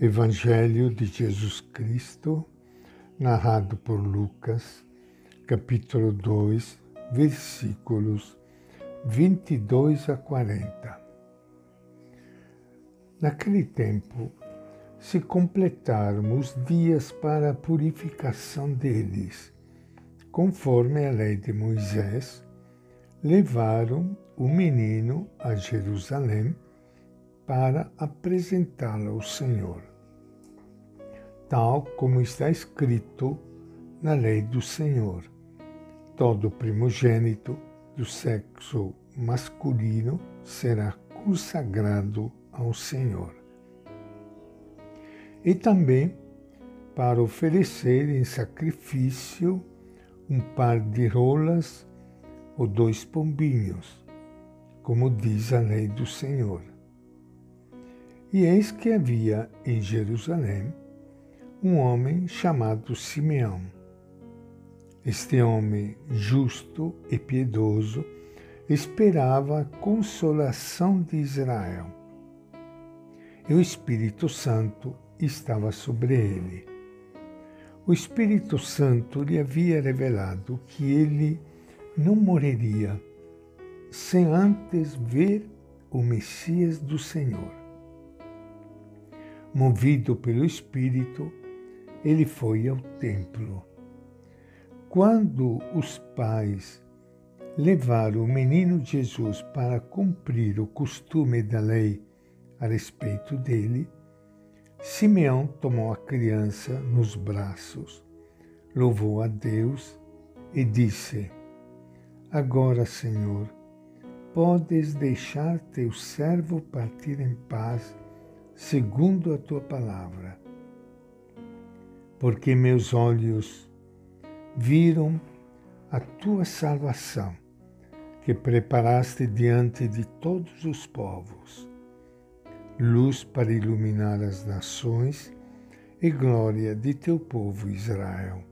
Evangelho de Jesus Cristo, narrado por Lucas, capítulo 2, versículos 22 a 40. Naquele tempo, se completaram os dias para a purificação deles, conforme a lei de Moisés, levaram o menino a Jerusalém para apresentá-lo ao Senhor, tal como está escrito na lei do Senhor. Todo primogênito do sexo masculino será consagrado ao Senhor. E também para oferecer em sacrifício um par de rolas ou dois pombinhos, como diz a lei do Senhor. E eis que havia em Jerusalém um homem chamado Simeão. Este homem justo e piedoso esperava a consolação de Israel. E o Espírito Santo estava sobre ele. O Espírito Santo lhe havia revelado que ele não morreria sem antes ver o Messias do Senhor movido pelo Espírito, ele foi ao templo. Quando os pais levaram o menino Jesus para cumprir o costume da lei a respeito dele, Simeão tomou a criança nos braços, louvou a Deus e disse: Agora, Senhor, podes deixar teu servo partir em paz segundo a tua palavra. Porque meus olhos viram a tua salvação, que preparaste diante de todos os povos, luz para iluminar as nações e glória de teu povo Israel.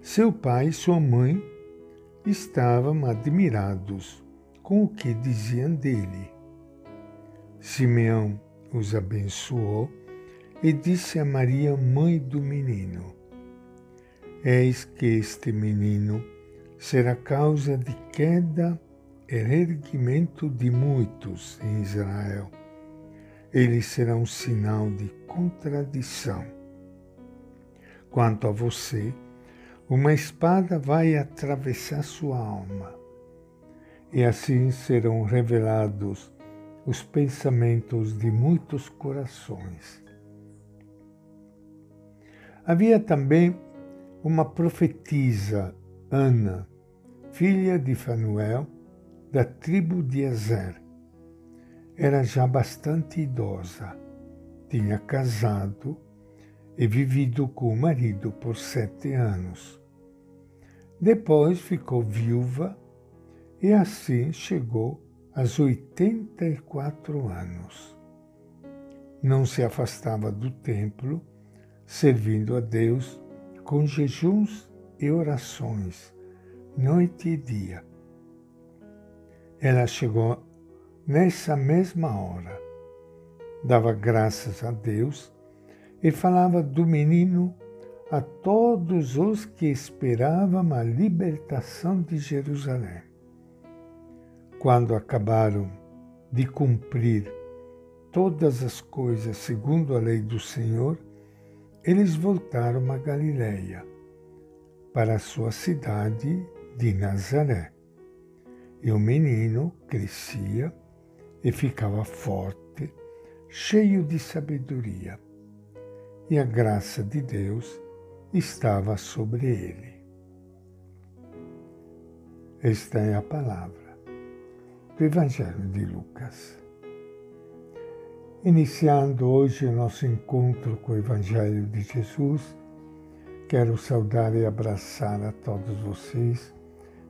Seu pai e sua mãe estavam admirados com o que diziam dele. Simeão os abençoou e disse a Maria, mãe do menino: Eis que este menino será causa de queda e erguimento de muitos em Israel. Ele será um sinal de contradição. Quanto a você, uma espada vai atravessar sua alma, e assim serão revelados os pensamentos de muitos corações. Havia também uma profetisa, Ana, filha de Fanuel, da tribo de Azer. Era já bastante idosa, tinha casado e vivido com o marido por sete anos. Depois ficou viúva e assim chegou aos 84 anos. Não se afastava do templo, servindo a Deus com jejuns e orações, noite e dia. Ela chegou nessa mesma hora, dava graças a Deus e falava do menino a todos os que esperavam a libertação de Jerusalém quando acabaram de cumprir todas as coisas segundo a lei do Senhor, eles voltaram a Galiléia, para a sua cidade de Nazaré. E o menino crescia e ficava forte, cheio de sabedoria, e a graça de Deus estava sobre ele. Esta é a palavra do Evangelho de Lucas. Iniciando hoje o nosso encontro com o Evangelho de Jesus, quero saudar e abraçar a todos vocês,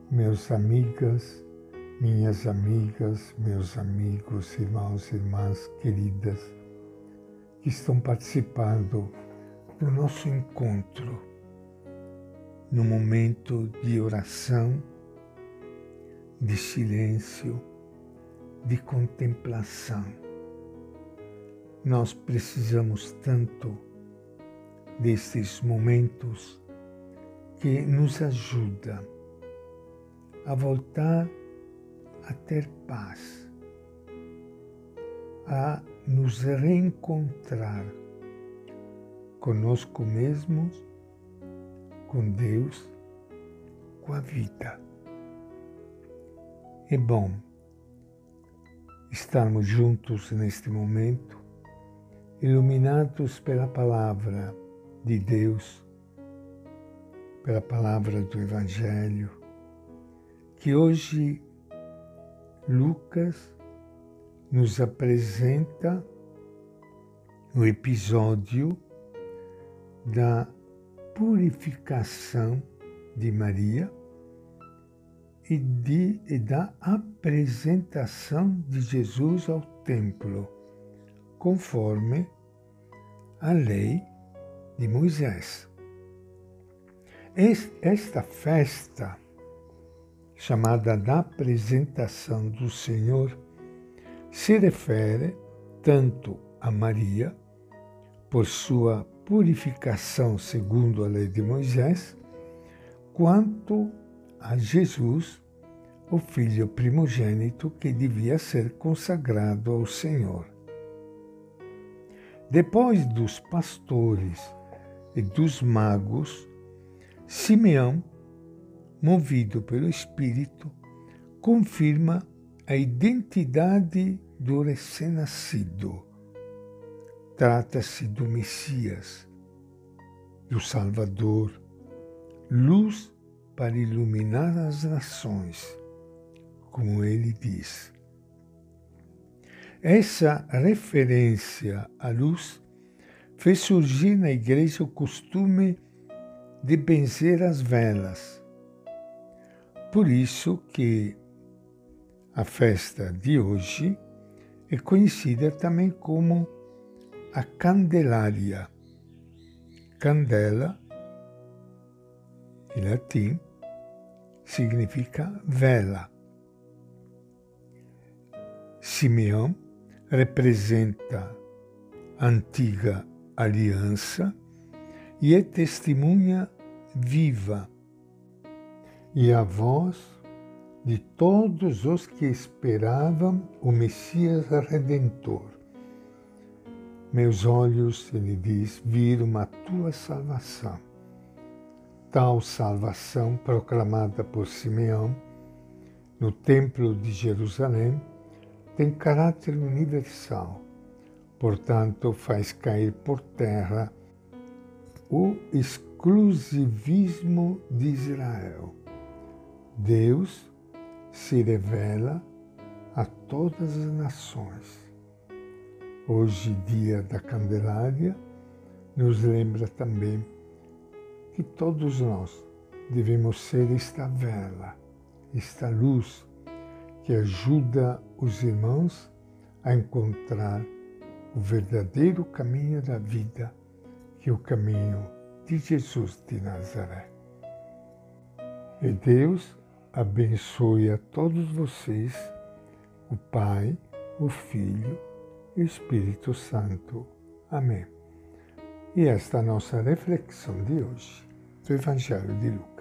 meus amigas, minhas amigas, meus amigos, irmãos e irmãs queridas, que estão participando do nosso encontro no momento de oração, de silêncio, de contemplação, nós precisamos tanto destes momentos que nos ajuda a voltar a ter paz, a nos reencontrar conosco mesmos, com Deus, com a vida. É bom estarmos juntos neste momento, iluminados pela palavra de Deus, pela palavra do Evangelho, que hoje Lucas nos apresenta o episódio da purificação de Maria e, de, e da apresentação de Jesus ao templo, conforme a lei de Moisés. Esta festa, chamada da apresentação do Senhor, se refere tanto a Maria, por sua purificação segundo a lei de Moisés, quanto a Jesus, o filho primogênito que devia ser consagrado ao Senhor. Depois dos pastores e dos magos, Simeão, movido pelo Espírito, confirma a identidade do recém-nascido. Trata-se do Messias, do Salvador, luz para iluminar as nações, como ele diz. Essa referência à luz fez surgir na igreja o costume de benzer as velas. Por isso que a festa de hoje é conhecida também como a Candelária. Candela, em latim, significa vela. Simeão representa a antiga aliança e é testemunha viva e a voz de todos os que esperavam o Messias Redentor. Meus olhos, ele diz, viram a tua salvação tal salvação proclamada por Simeão no Templo de Jerusalém tem caráter universal, portanto, faz cair por terra o exclusivismo de Israel. Deus se revela a todas as nações. Hoje, dia da Candelária, nos lembra também que todos nós devemos ser esta vela, esta luz que ajuda os irmãos a encontrar o verdadeiro caminho da vida, que é o caminho de Jesus de Nazaré. E Deus abençoe a todos vocês, o Pai, o Filho e o Espírito Santo. Amém. E esta é a nossa reflexão de hoje do Evangelho de Lucas.